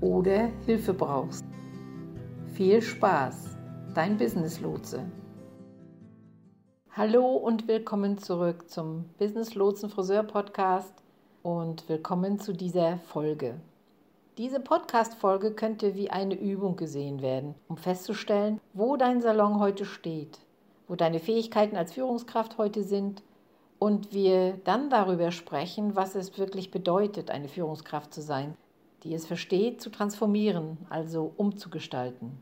oder Hilfe brauchst. Viel Spaß, dein Business Lotse. Hallo und willkommen zurück zum Business Lotsen Friseur Podcast und willkommen zu dieser Folge. Diese Podcast-Folge könnte wie eine Übung gesehen werden, um festzustellen, wo dein Salon heute steht, wo deine Fähigkeiten als Führungskraft heute sind und wir dann darüber sprechen, was es wirklich bedeutet, eine Führungskraft zu sein, die es versteht, zu transformieren, also umzugestalten.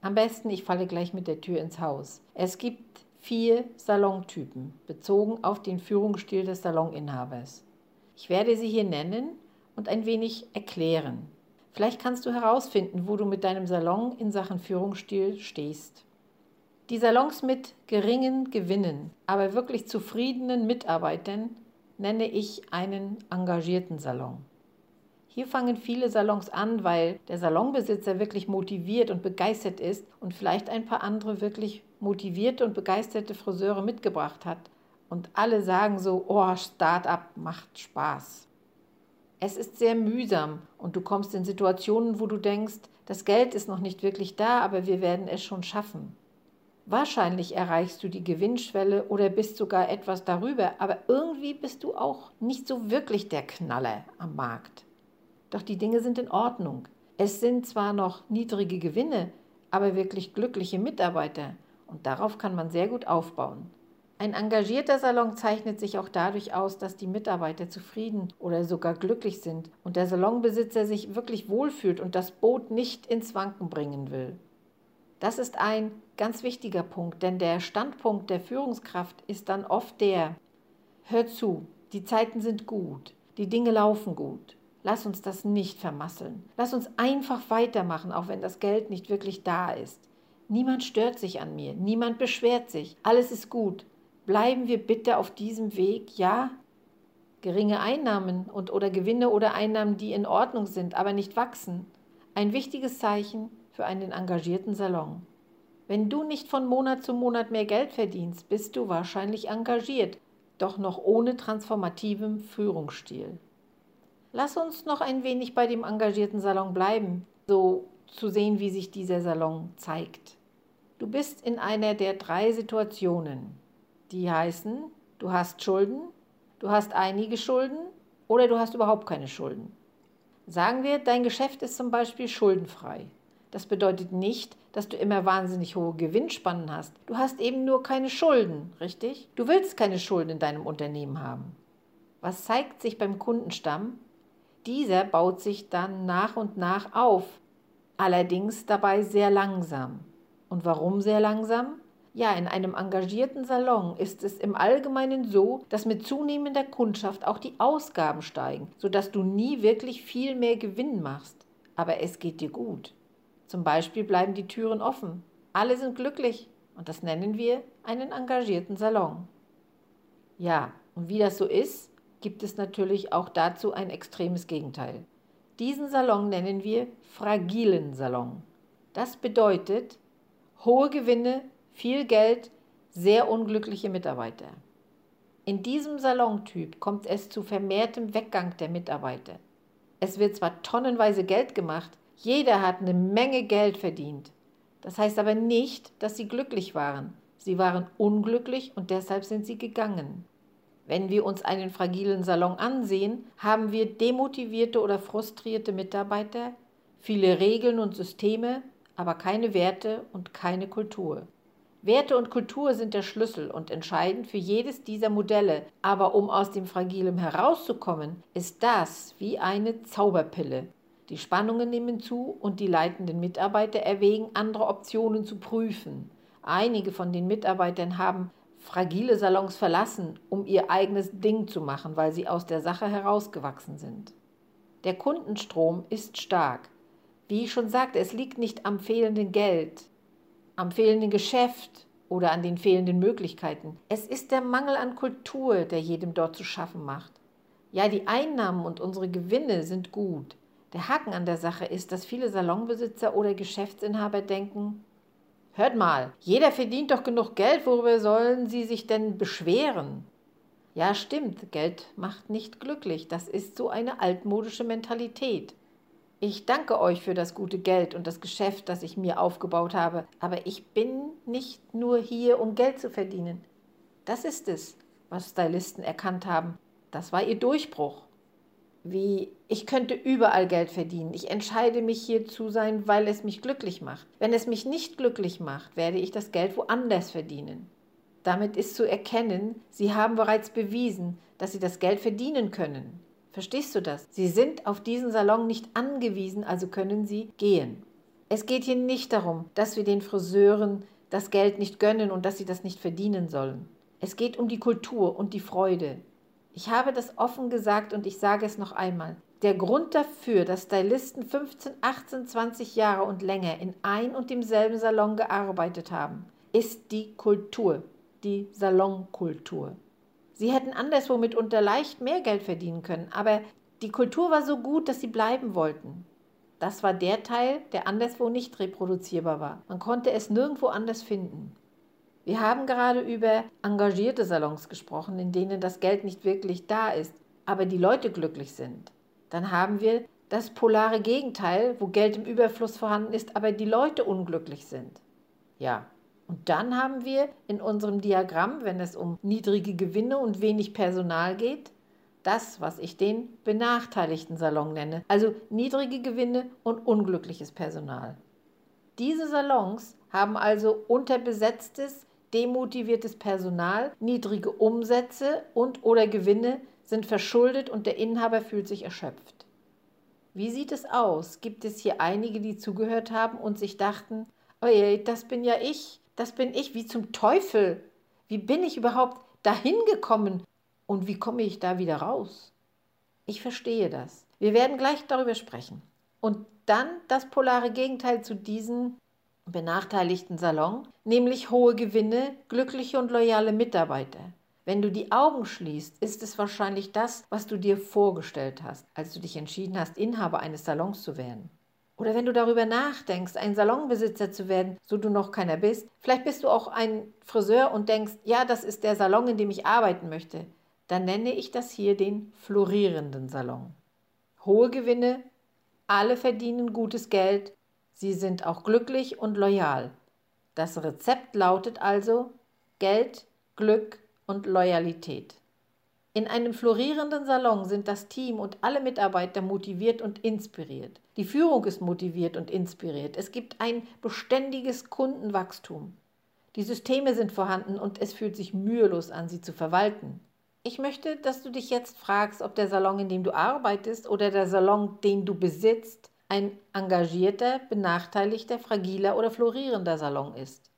Am besten, ich falle gleich mit der Tür ins Haus. Es gibt vier Salontypen, bezogen auf den Führungsstil des Saloninhabers. Ich werde sie hier nennen und ein wenig erklären. Vielleicht kannst du herausfinden, wo du mit deinem Salon in Sachen Führungsstil stehst. Die Salons mit geringen Gewinnen, aber wirklich zufriedenen Mitarbeitern nenne ich einen engagierten Salon. Hier fangen viele Salons an, weil der Salonbesitzer wirklich motiviert und begeistert ist und vielleicht ein paar andere wirklich motivierte und begeisterte Friseure mitgebracht hat. Und alle sagen so, oh, Start-up macht Spaß. Es ist sehr mühsam und du kommst in Situationen, wo du denkst, das Geld ist noch nicht wirklich da, aber wir werden es schon schaffen. Wahrscheinlich erreichst du die Gewinnschwelle oder bist sogar etwas darüber, aber irgendwie bist du auch nicht so wirklich der Knaller am Markt. Doch die Dinge sind in Ordnung. Es sind zwar noch niedrige Gewinne, aber wirklich glückliche Mitarbeiter und darauf kann man sehr gut aufbauen. Ein engagierter Salon zeichnet sich auch dadurch aus, dass die Mitarbeiter zufrieden oder sogar glücklich sind und der Salonbesitzer sich wirklich wohlfühlt und das Boot nicht ins Wanken bringen will. Das ist ein ganz wichtiger Punkt, denn der Standpunkt der Führungskraft ist dann oft der, hör zu, die Zeiten sind gut, die Dinge laufen gut. Lass uns das nicht vermasseln. Lass uns einfach weitermachen, auch wenn das Geld nicht wirklich da ist. Niemand stört sich an mir, niemand beschwert sich. Alles ist gut. Bleiben wir bitte auf diesem Weg, ja? Geringe Einnahmen und oder Gewinne oder Einnahmen, die in Ordnung sind, aber nicht wachsen. Ein wichtiges Zeichen für einen engagierten Salon. Wenn du nicht von Monat zu Monat mehr Geld verdienst, bist du wahrscheinlich engagiert, doch noch ohne transformativem Führungsstil. Lass uns noch ein wenig bei dem engagierten Salon bleiben, so zu sehen, wie sich dieser Salon zeigt. Du bist in einer der drei Situationen, die heißen, du hast Schulden, du hast einige Schulden oder du hast überhaupt keine Schulden. Sagen wir, dein Geschäft ist zum Beispiel schuldenfrei. Das bedeutet nicht, dass du immer wahnsinnig hohe Gewinnspannen hast. Du hast eben nur keine Schulden, richtig? Du willst keine Schulden in deinem Unternehmen haben. Was zeigt sich beim Kundenstamm? Dieser baut sich dann nach und nach auf, allerdings dabei sehr langsam. Und warum sehr langsam? Ja, in einem engagierten Salon ist es im Allgemeinen so, dass mit zunehmender Kundschaft auch die Ausgaben steigen, sodass du nie wirklich viel mehr Gewinn machst. Aber es geht dir gut. Zum Beispiel bleiben die Türen offen. Alle sind glücklich und das nennen wir einen engagierten Salon. Ja, und wie das so ist, gibt es natürlich auch dazu ein extremes Gegenteil. Diesen Salon nennen wir fragilen Salon. Das bedeutet hohe Gewinne, viel Geld, sehr unglückliche Mitarbeiter. In diesem Salontyp kommt es zu vermehrtem Weggang der Mitarbeiter. Es wird zwar tonnenweise Geld gemacht, jeder hat eine Menge Geld verdient. Das heißt aber nicht, dass sie glücklich waren. Sie waren unglücklich und deshalb sind sie gegangen. Wenn wir uns einen fragilen Salon ansehen, haben wir demotivierte oder frustrierte Mitarbeiter, viele Regeln und Systeme, aber keine Werte und keine Kultur. Werte und Kultur sind der Schlüssel und entscheidend für jedes dieser Modelle, aber um aus dem Fragilem herauszukommen, ist das wie eine Zauberpille. Die Spannungen nehmen zu und die leitenden Mitarbeiter erwägen, andere Optionen zu prüfen. Einige von den Mitarbeitern haben fragile Salons verlassen, um ihr eigenes Ding zu machen, weil sie aus der Sache herausgewachsen sind. Der Kundenstrom ist stark. Wie ich schon sagte, es liegt nicht am fehlenden Geld, am fehlenden Geschäft oder an den fehlenden Möglichkeiten. Es ist der Mangel an Kultur, der jedem dort zu schaffen macht. Ja, die Einnahmen und unsere Gewinne sind gut. Der Haken an der Sache ist, dass viele Salonbesitzer oder Geschäftsinhaber denken, Hört mal, jeder verdient doch genug Geld, worüber sollen Sie sich denn beschweren? Ja, stimmt, Geld macht nicht glücklich. Das ist so eine altmodische Mentalität. Ich danke euch für das gute Geld und das Geschäft, das ich mir aufgebaut habe, aber ich bin nicht nur hier, um Geld zu verdienen. Das ist es, was Stylisten erkannt haben. Das war ihr Durchbruch wie ich könnte überall Geld verdienen. Ich entscheide mich hier zu sein, weil es mich glücklich macht. Wenn es mich nicht glücklich macht, werde ich das Geld woanders verdienen. Damit ist zu erkennen, sie haben bereits bewiesen, dass sie das Geld verdienen können. Verstehst du das? Sie sind auf diesen Salon nicht angewiesen, also können sie gehen. Es geht hier nicht darum, dass wir den Friseuren das Geld nicht gönnen und dass sie das nicht verdienen sollen. Es geht um die Kultur und die Freude. Ich habe das offen gesagt und ich sage es noch einmal. Der Grund dafür, dass Stylisten 15, 18, 20 Jahre und länger in ein und demselben Salon gearbeitet haben, ist die Kultur, die Salonkultur. Sie hätten anderswo mitunter leicht mehr Geld verdienen können, aber die Kultur war so gut, dass sie bleiben wollten. Das war der Teil, der anderswo nicht reproduzierbar war. Man konnte es nirgendwo anders finden. Wir haben gerade über engagierte Salons gesprochen, in denen das Geld nicht wirklich da ist, aber die Leute glücklich sind. Dann haben wir das polare Gegenteil, wo Geld im Überfluss vorhanden ist, aber die Leute unglücklich sind. Ja, und dann haben wir in unserem Diagramm, wenn es um niedrige Gewinne und wenig Personal geht, das, was ich den benachteiligten Salon nenne, also niedrige Gewinne und unglückliches Personal. Diese Salons haben also unterbesetztes, demotiviertes Personal, niedrige Umsätze und oder Gewinne sind verschuldet und der Inhaber fühlt sich erschöpft. Wie sieht es aus? Gibt es hier einige, die zugehört haben und sich dachten, oje, das bin ja ich, das bin ich, wie zum Teufel. Wie bin ich überhaupt dahin gekommen und wie komme ich da wieder raus? Ich verstehe das. Wir werden gleich darüber sprechen. Und dann das polare Gegenteil zu diesen benachteiligten Salon, nämlich hohe Gewinne, glückliche und loyale Mitarbeiter. Wenn du die Augen schließt, ist es wahrscheinlich das, was du dir vorgestellt hast, als du dich entschieden hast, Inhaber eines Salons zu werden. Oder wenn du darüber nachdenkst, ein Salonbesitzer zu werden, so du noch keiner bist, vielleicht bist du auch ein Friseur und denkst, ja, das ist der Salon, in dem ich arbeiten möchte, dann nenne ich das hier den florierenden Salon. Hohe Gewinne, alle verdienen gutes Geld Sie sind auch glücklich und loyal. Das Rezept lautet also Geld, Glück und Loyalität. In einem florierenden Salon sind das Team und alle Mitarbeiter motiviert und inspiriert. Die Führung ist motiviert und inspiriert. Es gibt ein beständiges Kundenwachstum. Die Systeme sind vorhanden und es fühlt sich mühelos an, sie zu verwalten. Ich möchte, dass du dich jetzt fragst, ob der Salon, in dem du arbeitest oder der Salon, den du besitzt, ein engagierter, benachteiligter, fragiler oder florierender Salon ist.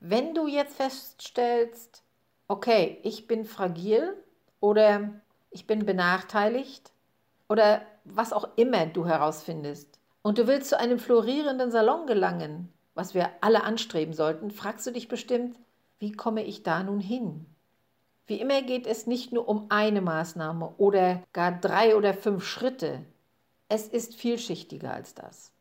Wenn du jetzt feststellst, okay, ich bin fragil oder ich bin benachteiligt oder was auch immer du herausfindest und du willst zu einem florierenden Salon gelangen, was wir alle anstreben sollten, fragst du dich bestimmt, wie komme ich da nun hin? Wie immer geht es nicht nur um eine Maßnahme oder gar drei oder fünf Schritte, es ist vielschichtiger als das.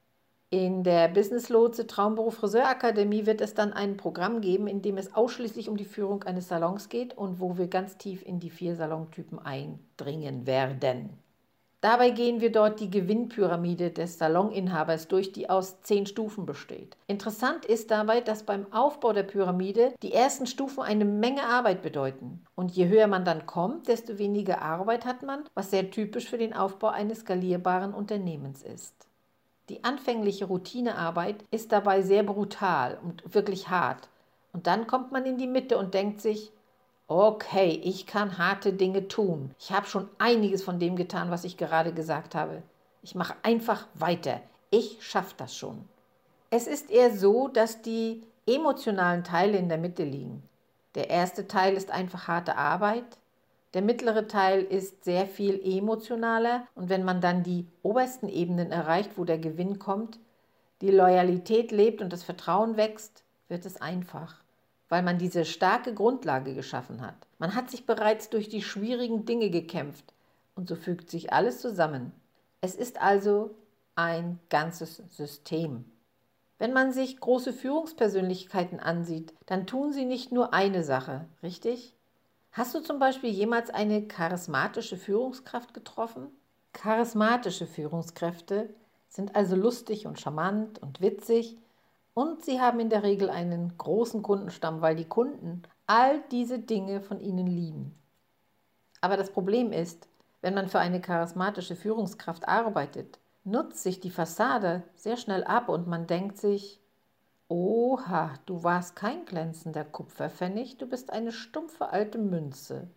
In der Business Lotse Traumberuf Friseurakademie wird es dann ein Programm geben, in dem es ausschließlich um die Führung eines Salons geht und wo wir ganz tief in die vier Salontypen eindringen werden. Dabei gehen wir dort die Gewinnpyramide des Saloninhabers durch, die aus zehn Stufen besteht. Interessant ist dabei, dass beim Aufbau der Pyramide die ersten Stufen eine Menge Arbeit bedeuten. Und je höher man dann kommt, desto weniger Arbeit hat man, was sehr typisch für den Aufbau eines skalierbaren Unternehmens ist. Die anfängliche Routinearbeit ist dabei sehr brutal und wirklich hart. Und dann kommt man in die Mitte und denkt sich, okay, ich kann harte Dinge tun. Ich habe schon einiges von dem getan, was ich gerade gesagt habe. Ich mache einfach weiter. Ich schaffe das schon. Es ist eher so, dass die emotionalen Teile in der Mitte liegen. Der erste Teil ist einfach harte Arbeit. Der mittlere Teil ist sehr viel emotionaler und wenn man dann die obersten Ebenen erreicht, wo der Gewinn kommt, die Loyalität lebt und das Vertrauen wächst, wird es einfach, weil man diese starke Grundlage geschaffen hat. Man hat sich bereits durch die schwierigen Dinge gekämpft und so fügt sich alles zusammen. Es ist also ein ganzes System. Wenn man sich große Führungspersönlichkeiten ansieht, dann tun sie nicht nur eine Sache, richtig? Hast du zum Beispiel jemals eine charismatische Führungskraft getroffen? Charismatische Führungskräfte sind also lustig und charmant und witzig und sie haben in der Regel einen großen Kundenstamm, weil die Kunden all diese Dinge von ihnen lieben. Aber das Problem ist, wenn man für eine charismatische Führungskraft arbeitet, nutzt sich die Fassade sehr schnell ab und man denkt sich, Oha, du warst kein glänzender Kupferpfennig, du bist eine stumpfe alte Münze.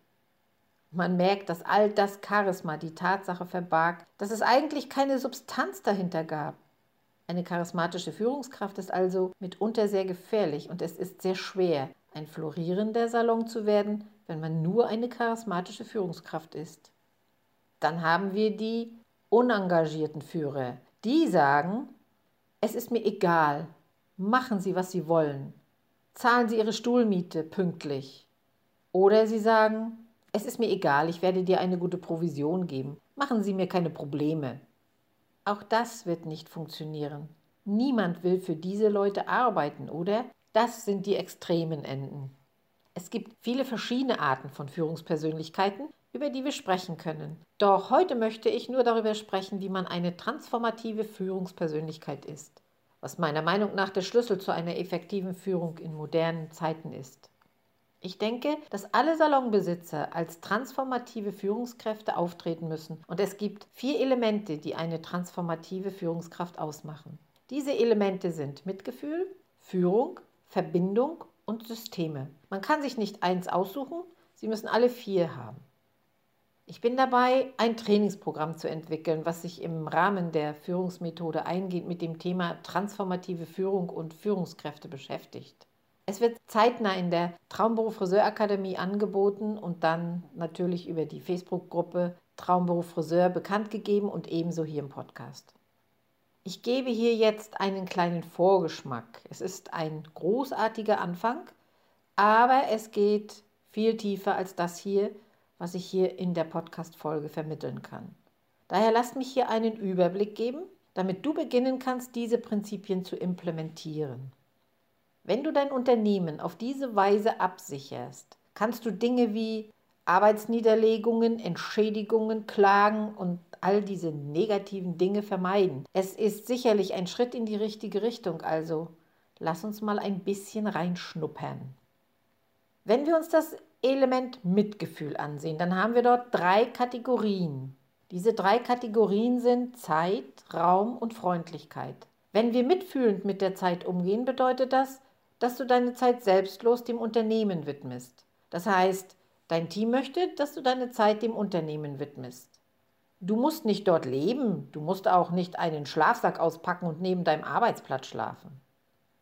Man merkt, dass all das Charisma die Tatsache verbarg, dass es eigentlich keine Substanz dahinter gab. Eine charismatische Führungskraft ist also mitunter sehr gefährlich und es ist sehr schwer, ein florierender Salon zu werden, wenn man nur eine charismatische Führungskraft ist. Dann haben wir die unengagierten Führer. Die sagen, es ist mir egal, Machen Sie, was Sie wollen. Zahlen Sie Ihre Stuhlmiete pünktlich. Oder Sie sagen, es ist mir egal, ich werde dir eine gute Provision geben. Machen Sie mir keine Probleme. Auch das wird nicht funktionieren. Niemand will für diese Leute arbeiten, oder? Das sind die extremen Enden. Es gibt viele verschiedene Arten von Führungspersönlichkeiten, über die wir sprechen können. Doch heute möchte ich nur darüber sprechen, wie man eine transformative Führungspersönlichkeit ist was meiner Meinung nach der Schlüssel zu einer effektiven Führung in modernen Zeiten ist. Ich denke, dass alle Salonbesitzer als transformative Führungskräfte auftreten müssen und es gibt vier Elemente, die eine transformative Führungskraft ausmachen. Diese Elemente sind Mitgefühl, Führung, Verbindung und Systeme. Man kann sich nicht eins aussuchen, sie müssen alle vier haben. Ich bin dabei, ein Trainingsprogramm zu entwickeln, was sich im Rahmen der Führungsmethode eingehend mit dem Thema transformative Führung und Führungskräfte beschäftigt. Es wird zeitnah in der Traumberuf Friseurakademie angeboten und dann natürlich über die Facebook-Gruppe Traumberuf Friseur bekannt gegeben und ebenso hier im Podcast. Ich gebe hier jetzt einen kleinen Vorgeschmack. Es ist ein großartiger Anfang, aber es geht viel tiefer als das hier was ich hier in der Podcast-Folge vermitteln kann. Daher lasst mich hier einen Überblick geben, damit du beginnen kannst, diese Prinzipien zu implementieren. Wenn du dein Unternehmen auf diese Weise absicherst, kannst du Dinge wie Arbeitsniederlegungen, Entschädigungen, Klagen und all diese negativen Dinge vermeiden. Es ist sicherlich ein Schritt in die richtige Richtung, also lass uns mal ein bisschen reinschnuppern. Wenn wir uns das Element Mitgefühl ansehen, dann haben wir dort drei Kategorien. Diese drei Kategorien sind Zeit, Raum und Freundlichkeit. Wenn wir mitfühlend mit der Zeit umgehen, bedeutet das, dass du deine Zeit selbstlos dem Unternehmen widmest. Das heißt, dein Team möchte, dass du deine Zeit dem Unternehmen widmest. Du musst nicht dort leben, du musst auch nicht einen Schlafsack auspacken und neben deinem Arbeitsplatz schlafen.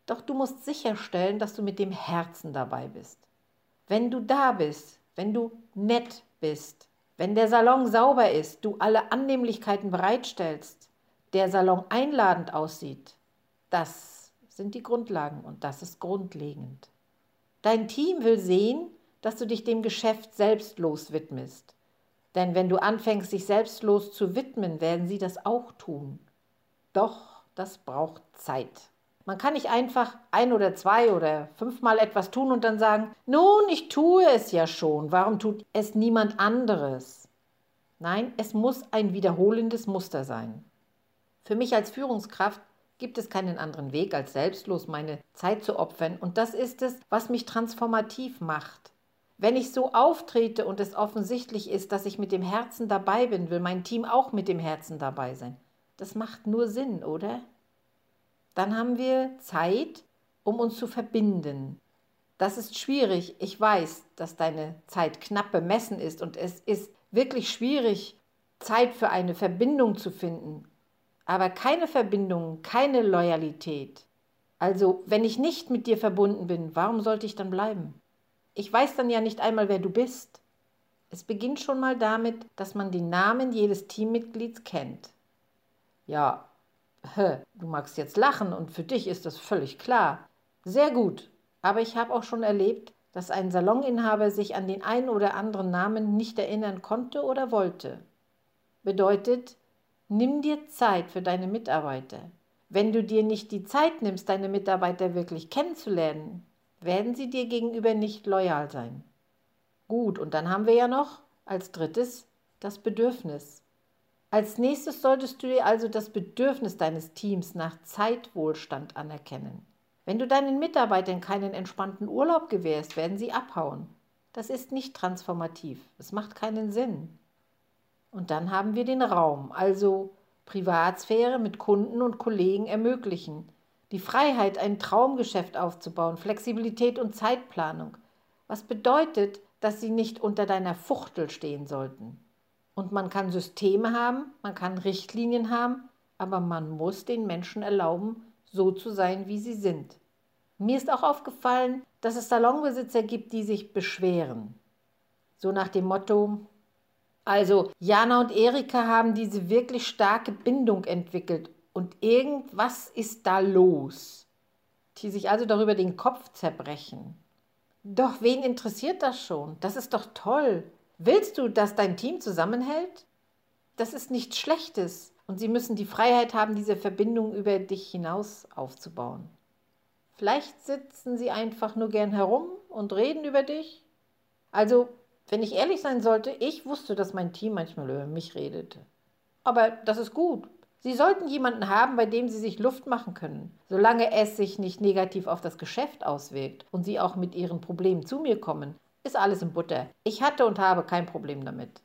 Doch du musst sicherstellen, dass du mit dem Herzen dabei bist. Wenn du da bist, wenn du nett bist, wenn der Salon sauber ist, du alle Annehmlichkeiten bereitstellst, der Salon einladend aussieht, das sind die Grundlagen und das ist grundlegend. Dein Team will sehen, dass du dich dem Geschäft selbstlos widmest. Denn wenn du anfängst, sich selbstlos zu widmen, werden sie das auch tun. Doch das braucht Zeit. Man kann nicht einfach ein oder zwei oder fünfmal etwas tun und dann sagen, nun, ich tue es ja schon, warum tut es niemand anderes? Nein, es muss ein wiederholendes Muster sein. Für mich als Führungskraft gibt es keinen anderen Weg, als selbstlos meine Zeit zu opfern und das ist es, was mich transformativ macht. Wenn ich so auftrete und es offensichtlich ist, dass ich mit dem Herzen dabei bin, will mein Team auch mit dem Herzen dabei sein. Das macht nur Sinn, oder? Dann haben wir Zeit, um uns zu verbinden. Das ist schwierig. Ich weiß, dass deine Zeit knapp bemessen ist und es ist wirklich schwierig, Zeit für eine Verbindung zu finden. Aber keine Verbindung, keine Loyalität. Also, wenn ich nicht mit dir verbunden bin, warum sollte ich dann bleiben? Ich weiß dann ja nicht einmal, wer du bist. Es beginnt schon mal damit, dass man den Namen jedes Teammitglieds kennt. Ja, du magst jetzt lachen und für dich ist das völlig klar. Sehr gut, aber ich habe auch schon erlebt, dass ein Saloninhaber sich an den einen oder anderen Namen nicht erinnern konnte oder wollte. Bedeutet, nimm dir Zeit für deine Mitarbeiter. Wenn du dir nicht die Zeit nimmst, deine Mitarbeiter wirklich kennenzulernen, werden sie dir gegenüber nicht loyal sein. Gut, und dann haben wir ja noch als drittes das Bedürfnis. Als nächstes solltest du dir also das Bedürfnis deines Teams nach Zeitwohlstand anerkennen. Wenn du deinen Mitarbeitern keinen entspannten Urlaub gewährst, werden sie abhauen. Das ist nicht transformativ. Es macht keinen Sinn. Und dann haben wir den Raum, also Privatsphäre mit Kunden und Kollegen ermöglichen. Die Freiheit, ein Traumgeschäft aufzubauen, Flexibilität und Zeitplanung. Was bedeutet, dass sie nicht unter deiner Fuchtel stehen sollten. Und man kann Systeme haben, man kann Richtlinien haben, aber man muss den Menschen erlauben, so zu sein, wie sie sind. Mir ist auch aufgefallen, dass es Salonbesitzer gibt, die sich beschweren. So nach dem Motto, also Jana und Erika haben diese wirklich starke Bindung entwickelt und irgendwas ist da los. Die sich also darüber den Kopf zerbrechen. Doch wen interessiert das schon? Das ist doch toll. Willst du, dass dein Team zusammenhält? Das ist nichts Schlechtes. Und sie müssen die Freiheit haben, diese Verbindung über dich hinaus aufzubauen. Vielleicht sitzen sie einfach nur gern herum und reden über dich. Also, wenn ich ehrlich sein sollte, ich wusste, dass mein Team manchmal über mich redete. Aber das ist gut. Sie sollten jemanden haben, bei dem Sie sich Luft machen können, solange es sich nicht negativ auf das Geschäft auswirkt und Sie auch mit Ihren Problemen zu mir kommen, ist alles in Butter. Ich hatte und habe kein Problem damit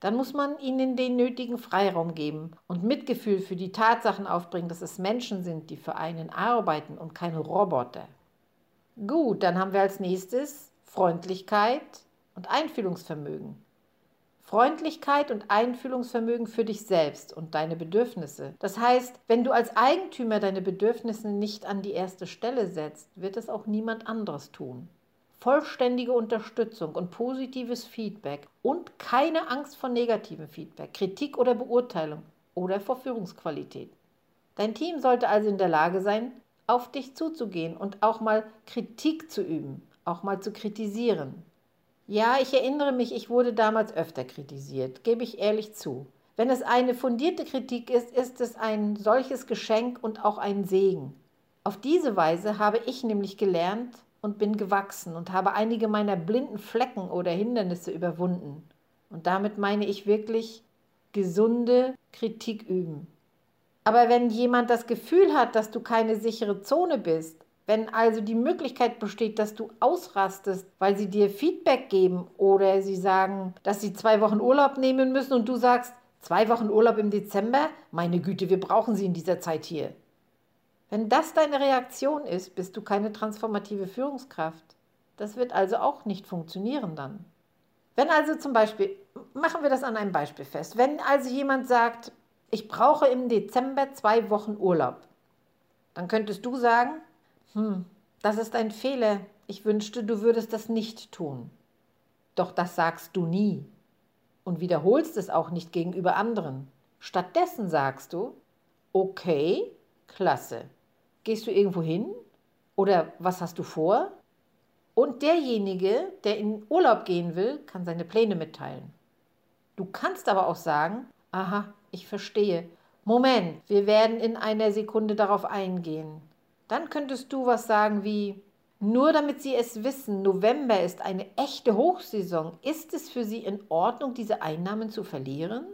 dann muss man ihnen den nötigen Freiraum geben und Mitgefühl für die Tatsachen aufbringen, dass es Menschen sind, die für einen arbeiten und keine Roboter. Gut, dann haben wir als nächstes Freundlichkeit und Einfühlungsvermögen. Freundlichkeit und Einfühlungsvermögen für dich selbst und deine Bedürfnisse. Das heißt, wenn du als Eigentümer deine Bedürfnisse nicht an die erste Stelle setzt, wird es auch niemand anderes tun vollständige Unterstützung und positives Feedback und keine Angst vor negativem Feedback, Kritik oder Beurteilung oder vor Führungsqualität. Dein Team sollte also in der Lage sein, auf dich zuzugehen und auch mal Kritik zu üben, auch mal zu kritisieren. Ja, ich erinnere mich, ich wurde damals öfter kritisiert, gebe ich ehrlich zu. Wenn es eine fundierte Kritik ist, ist es ein solches Geschenk und auch ein Segen. Auf diese Weise habe ich nämlich gelernt, und bin gewachsen und habe einige meiner blinden Flecken oder Hindernisse überwunden. Und damit meine ich wirklich gesunde Kritik üben. Aber wenn jemand das Gefühl hat, dass du keine sichere Zone bist, wenn also die Möglichkeit besteht, dass du ausrastest, weil sie dir Feedback geben oder sie sagen, dass sie zwei Wochen Urlaub nehmen müssen und du sagst, zwei Wochen Urlaub im Dezember? Meine Güte, wir brauchen sie in dieser Zeit hier. Wenn das deine Reaktion ist, bist du keine transformative Führungskraft. Das wird also auch nicht funktionieren dann. Wenn also zum Beispiel, machen wir das an einem Beispiel fest, wenn also jemand sagt, ich brauche im Dezember zwei Wochen Urlaub, dann könntest du sagen, hm, das ist ein Fehler, ich wünschte, du würdest das nicht tun. Doch das sagst du nie und wiederholst es auch nicht gegenüber anderen. Stattdessen sagst du, okay, klasse, Gehst du irgendwo hin? Oder was hast du vor? Und derjenige, der in Urlaub gehen will, kann seine Pläne mitteilen. Du kannst aber auch sagen, aha, ich verstehe. Moment, wir werden in einer Sekunde darauf eingehen. Dann könntest du was sagen wie, nur damit Sie es wissen, November ist eine echte Hochsaison. Ist es für Sie in Ordnung, diese Einnahmen zu verlieren?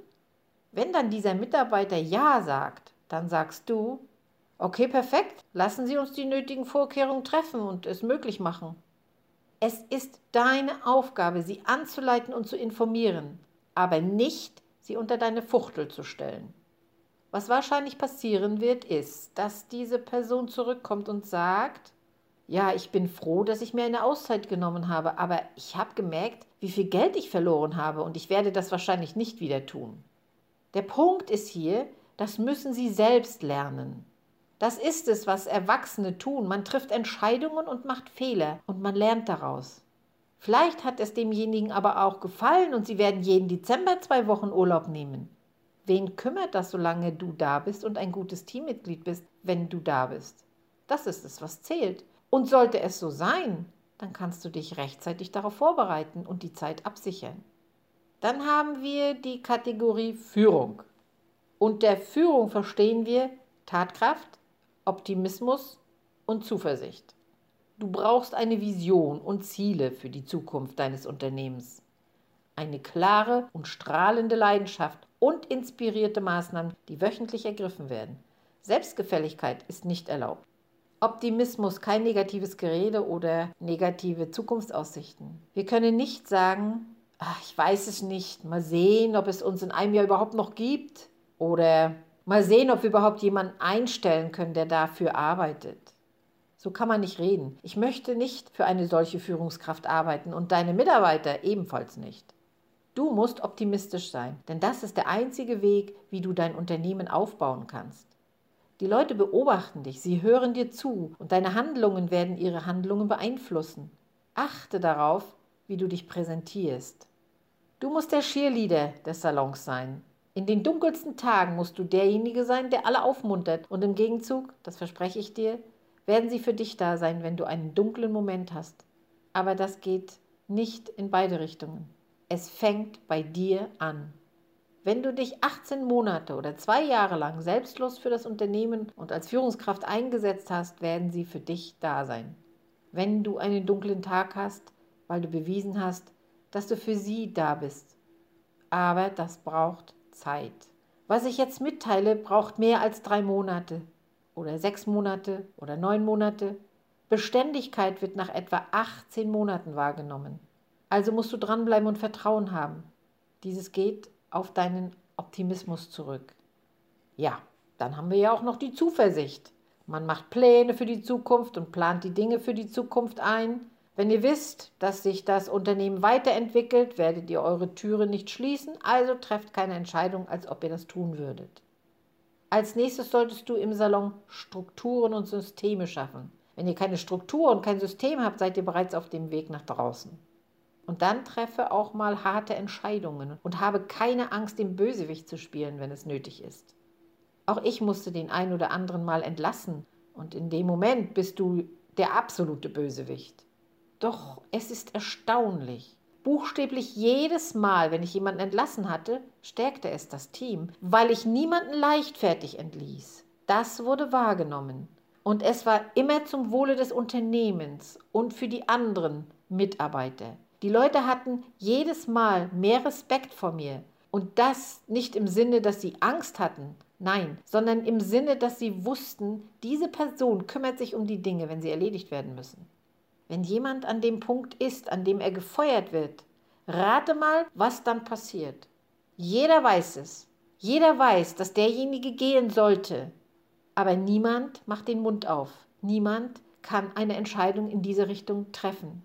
Wenn dann dieser Mitarbeiter Ja sagt, dann sagst du, Okay, perfekt. Lassen Sie uns die nötigen Vorkehrungen treffen und es möglich machen. Es ist deine Aufgabe, sie anzuleiten und zu informieren, aber nicht, sie unter deine Fuchtel zu stellen. Was wahrscheinlich passieren wird, ist, dass diese Person zurückkommt und sagt, ja, ich bin froh, dass ich mir eine Auszeit genommen habe, aber ich habe gemerkt, wie viel Geld ich verloren habe und ich werde das wahrscheinlich nicht wieder tun. Der Punkt ist hier, das müssen Sie selbst lernen. Das ist es, was Erwachsene tun. Man trifft Entscheidungen und macht Fehler und man lernt daraus. Vielleicht hat es demjenigen aber auch gefallen und Sie werden jeden Dezember zwei Wochen Urlaub nehmen. Wen kümmert das, solange du da bist und ein gutes Teammitglied bist, wenn du da bist? Das ist es, was zählt. Und sollte es so sein, dann kannst du dich rechtzeitig darauf vorbereiten und die Zeit absichern. Dann haben wir die Kategorie Führung. Unter Führung verstehen wir Tatkraft, Optimismus und Zuversicht. Du brauchst eine Vision und Ziele für die Zukunft deines Unternehmens. Eine klare und strahlende Leidenschaft und inspirierte Maßnahmen, die wöchentlich ergriffen werden. Selbstgefälligkeit ist nicht erlaubt. Optimismus, kein negatives Gerede oder negative Zukunftsaussichten. Wir können nicht sagen, ach, ich weiß es nicht, mal sehen, ob es uns in einem Jahr überhaupt noch gibt oder mal sehen, ob wir überhaupt jemanden einstellen können, der dafür arbeitet. So kann man nicht reden. Ich möchte nicht für eine solche Führungskraft arbeiten und deine Mitarbeiter ebenfalls nicht. Du musst optimistisch sein, denn das ist der einzige Weg, wie du dein Unternehmen aufbauen kannst. Die Leute beobachten dich, sie hören dir zu und deine Handlungen werden ihre Handlungen beeinflussen. Achte darauf, wie du dich präsentierst. Du musst der Cheerleader des Salons sein. In den dunkelsten Tagen musst du derjenige sein, der alle aufmuntert und im Gegenzug, das verspreche ich dir, werden sie für dich da sein, wenn du einen dunklen Moment hast. Aber das geht nicht in beide Richtungen. Es fängt bei dir an. Wenn du dich 18 Monate oder zwei Jahre lang selbstlos für das Unternehmen und als Führungskraft eingesetzt hast, werden sie für dich da sein. Wenn du einen dunklen Tag hast, weil du bewiesen hast, dass du für sie da bist. Aber das braucht Zeit. Was ich jetzt mitteile, braucht mehr als drei Monate oder sechs Monate oder neun Monate. Beständigkeit wird nach etwa 18 Monaten wahrgenommen. Also musst du dranbleiben und Vertrauen haben. Dieses geht auf deinen Optimismus zurück. Ja, dann haben wir ja auch noch die Zuversicht. Man macht Pläne für die Zukunft und plant die Dinge für die Zukunft ein. Wenn ihr wisst, dass sich das Unternehmen weiterentwickelt, werdet ihr eure Türe nicht schließen, also trefft keine Entscheidung, als ob ihr das tun würdet. Als nächstes solltest du im Salon Strukturen und Systeme schaffen. Wenn ihr keine Struktur und kein System habt, seid ihr bereits auf dem Weg nach draußen. Und dann treffe auch mal harte Entscheidungen und habe keine Angst, den Bösewicht zu spielen, wenn es nötig ist. Auch ich musste den ein oder anderen mal entlassen und in dem Moment bist du der absolute Bösewicht. Doch es ist erstaunlich. Buchstäblich jedes Mal, wenn ich jemanden entlassen hatte, stärkte es das Team, weil ich niemanden leichtfertig entließ. Das wurde wahrgenommen. Und es war immer zum Wohle des Unternehmens und für die anderen Mitarbeiter. Die Leute hatten jedes Mal mehr Respekt vor mir. Und das nicht im Sinne, dass sie Angst hatten, nein, sondern im Sinne, dass sie wussten, diese Person kümmert sich um die Dinge, wenn sie erledigt werden müssen. Wenn jemand an dem Punkt ist, an dem er gefeuert wird, rate mal, was dann passiert. Jeder weiß es. Jeder weiß, dass derjenige gehen sollte. Aber niemand macht den Mund auf. Niemand kann eine Entscheidung in diese Richtung treffen.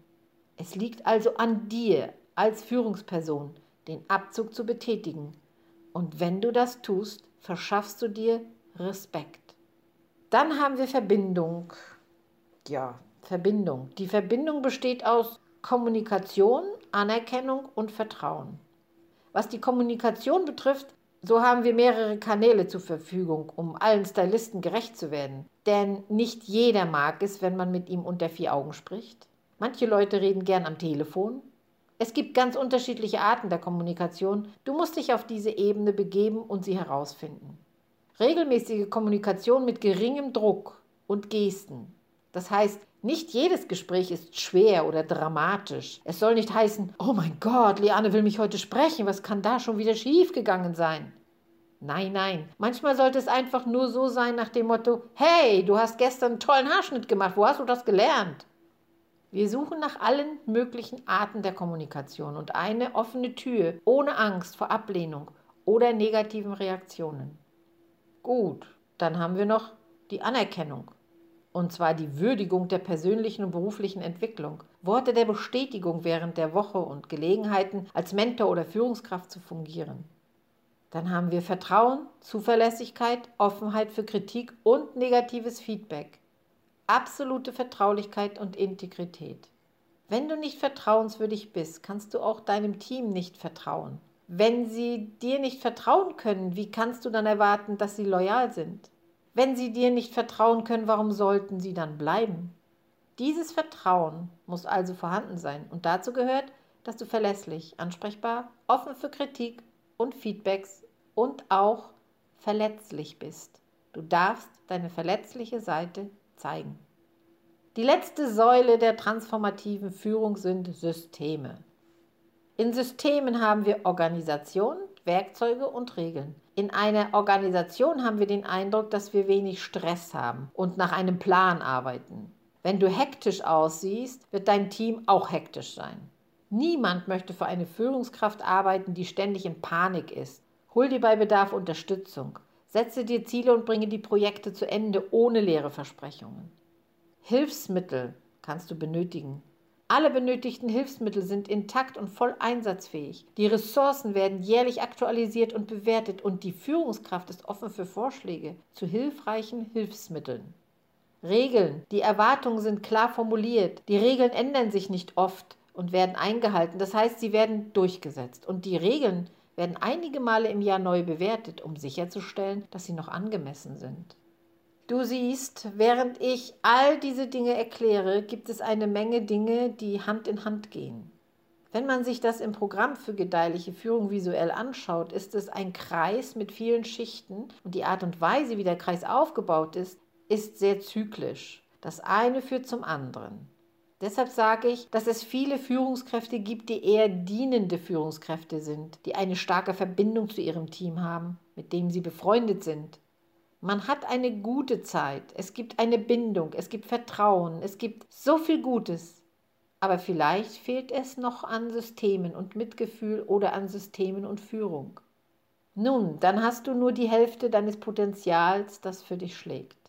Es liegt also an dir als Führungsperson, den Abzug zu betätigen. Und wenn du das tust, verschaffst du dir Respekt. Dann haben wir Verbindung. Ja, Verbindung. Die Verbindung besteht aus Kommunikation, Anerkennung und Vertrauen. Was die Kommunikation betrifft, so haben wir mehrere Kanäle zur Verfügung, um allen Stylisten gerecht zu werden. Denn nicht jeder mag es, wenn man mit ihm unter vier Augen spricht. Manche Leute reden gern am Telefon. Es gibt ganz unterschiedliche Arten der Kommunikation. Du musst dich auf diese Ebene begeben und sie herausfinden. Regelmäßige Kommunikation mit geringem Druck und Gesten. Das heißt, nicht jedes Gespräch ist schwer oder dramatisch. Es soll nicht heißen, oh mein Gott, Liane will mich heute sprechen, was kann da schon wieder schiefgegangen sein? Nein, nein. Manchmal sollte es einfach nur so sein nach dem Motto, hey, du hast gestern einen tollen Haarschnitt gemacht, wo hast du das gelernt? Wir suchen nach allen möglichen Arten der Kommunikation und eine offene Tür ohne Angst vor Ablehnung oder negativen Reaktionen. Gut, dann haben wir noch die Anerkennung. Und zwar die Würdigung der persönlichen und beruflichen Entwicklung. Worte der Bestätigung während der Woche und Gelegenheiten, als Mentor oder Führungskraft zu fungieren. Dann haben wir Vertrauen, Zuverlässigkeit, Offenheit für Kritik und negatives Feedback. Absolute Vertraulichkeit und Integrität. Wenn du nicht vertrauenswürdig bist, kannst du auch deinem Team nicht vertrauen. Wenn sie dir nicht vertrauen können, wie kannst du dann erwarten, dass sie loyal sind? Wenn sie dir nicht vertrauen können, warum sollten sie dann bleiben? Dieses Vertrauen muss also vorhanden sein und dazu gehört, dass du verlässlich, ansprechbar, offen für Kritik und Feedbacks und auch verletzlich bist. Du darfst deine verletzliche Seite zeigen. Die letzte Säule der transformativen Führung sind Systeme. In Systemen haben wir Organisation, Werkzeuge und Regeln. In einer Organisation haben wir den Eindruck, dass wir wenig Stress haben und nach einem Plan arbeiten. Wenn du hektisch aussiehst, wird dein Team auch hektisch sein. Niemand möchte für eine Führungskraft arbeiten, die ständig in Panik ist. Hol dir bei Bedarf Unterstützung. Setze dir Ziele und bringe die Projekte zu Ende ohne leere Versprechungen. Hilfsmittel kannst du benötigen. Alle benötigten Hilfsmittel sind intakt und voll einsatzfähig. Die Ressourcen werden jährlich aktualisiert und bewertet und die Führungskraft ist offen für Vorschläge zu hilfreichen Hilfsmitteln. Regeln. Die Erwartungen sind klar formuliert. Die Regeln ändern sich nicht oft und werden eingehalten. Das heißt, sie werden durchgesetzt. Und die Regeln werden einige Male im Jahr neu bewertet, um sicherzustellen, dass sie noch angemessen sind. Du siehst, während ich all diese Dinge erkläre, gibt es eine Menge Dinge, die Hand in Hand gehen. Wenn man sich das im Programm für gedeihliche Führung visuell anschaut, ist es ein Kreis mit vielen Schichten und die Art und Weise, wie der Kreis aufgebaut ist, ist sehr zyklisch. Das eine führt zum anderen. Deshalb sage ich, dass es viele Führungskräfte gibt, die eher dienende Führungskräfte sind, die eine starke Verbindung zu ihrem Team haben, mit dem sie befreundet sind, man hat eine gute Zeit, es gibt eine Bindung, es gibt Vertrauen, es gibt so viel Gutes. Aber vielleicht fehlt es noch an Systemen und Mitgefühl oder an Systemen und Führung. Nun, dann hast du nur die Hälfte deines Potenzials, das für dich schlägt.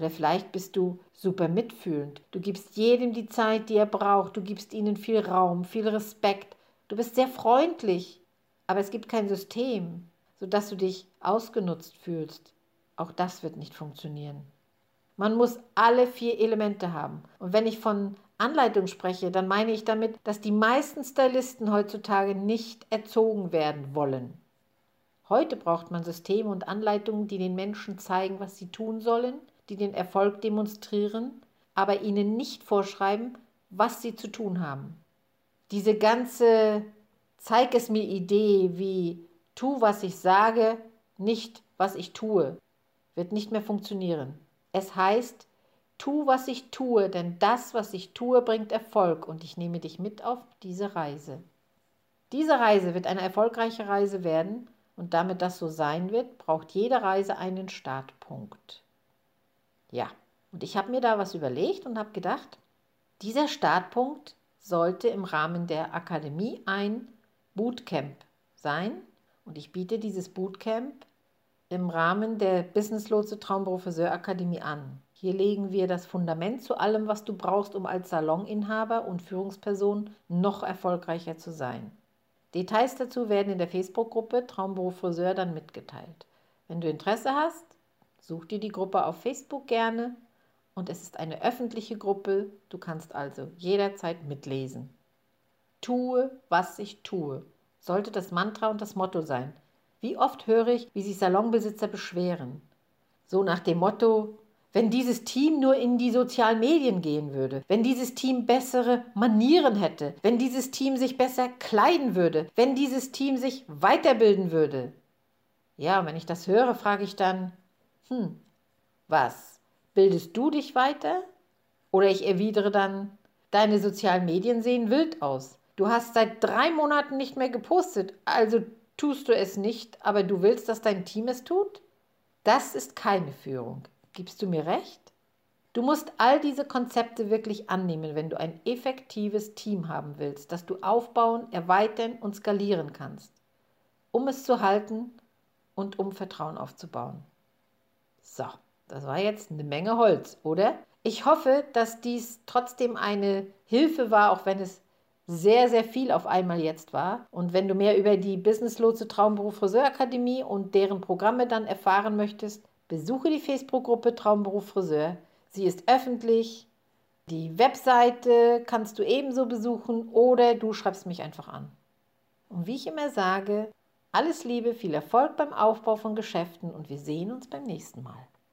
Oder vielleicht bist du super mitfühlend. Du gibst jedem die Zeit, die er braucht. Du gibst ihnen viel Raum, viel Respekt. Du bist sehr freundlich. Aber es gibt kein System, sodass du dich ausgenutzt fühlst. Auch das wird nicht funktionieren. Man muss alle vier Elemente haben. Und wenn ich von Anleitung spreche, dann meine ich damit, dass die meisten Stylisten heutzutage nicht erzogen werden wollen. Heute braucht man Systeme und Anleitungen, die den Menschen zeigen, was sie tun sollen, die den Erfolg demonstrieren, aber ihnen nicht vorschreiben, was sie zu tun haben. Diese ganze Zeig es mir Idee wie tu, was ich sage, nicht, was ich tue, wird nicht mehr funktionieren. Es heißt, tu, was ich tue, denn das, was ich tue, bringt Erfolg und ich nehme dich mit auf diese Reise. Diese Reise wird eine erfolgreiche Reise werden und damit das so sein wird, braucht jede Reise einen Startpunkt. Ja, und ich habe mir da was überlegt und habe gedacht, dieser Startpunkt sollte im Rahmen der Akademie ein Bootcamp sein und ich biete dieses Bootcamp im Rahmen der Business Lotse Traumprofesseur Akademie an. Hier legen wir das Fundament zu allem, was du brauchst, um als Saloninhaber und Führungsperson noch erfolgreicher zu sein. Details dazu werden in der Facebook-Gruppe Traumberuf Friseur dann mitgeteilt. Wenn du Interesse hast, such dir die Gruppe auf Facebook gerne und es ist eine öffentliche Gruppe, du kannst also jederzeit mitlesen. Tue, was ich tue, sollte das Mantra und das Motto sein. Wie oft höre ich, wie sich Salonbesitzer beschweren. So nach dem Motto, wenn dieses Team nur in die sozialen Medien gehen würde, wenn dieses Team bessere Manieren hätte, wenn dieses Team sich besser kleiden würde, wenn dieses Team sich weiterbilden würde. Ja, wenn ich das höre, frage ich dann, hm, was? Bildest du dich weiter? Oder ich erwidere dann, deine sozialen Medien sehen wild aus. Du hast seit drei Monaten nicht mehr gepostet, also tust du es nicht, aber du willst, dass dein Team es tut? Das ist keine Führung. Gibst du mir recht? Du musst all diese Konzepte wirklich annehmen, wenn du ein effektives Team haben willst, das du aufbauen, erweitern und skalieren kannst, um es zu halten und um Vertrauen aufzubauen. So, das war jetzt eine Menge Holz, oder? Ich hoffe, dass dies trotzdem eine Hilfe war, auch wenn es sehr, sehr viel auf einmal jetzt war. Und wenn du mehr über die Business Lotse Traumberuf Friseurakademie und deren Programme dann erfahren möchtest, besuche die Facebook-Gruppe Traumberuf Friseur. Sie ist öffentlich. Die Webseite kannst du ebenso besuchen oder du schreibst mich einfach an. Und wie ich immer sage, alles Liebe, viel Erfolg beim Aufbau von Geschäften und wir sehen uns beim nächsten Mal.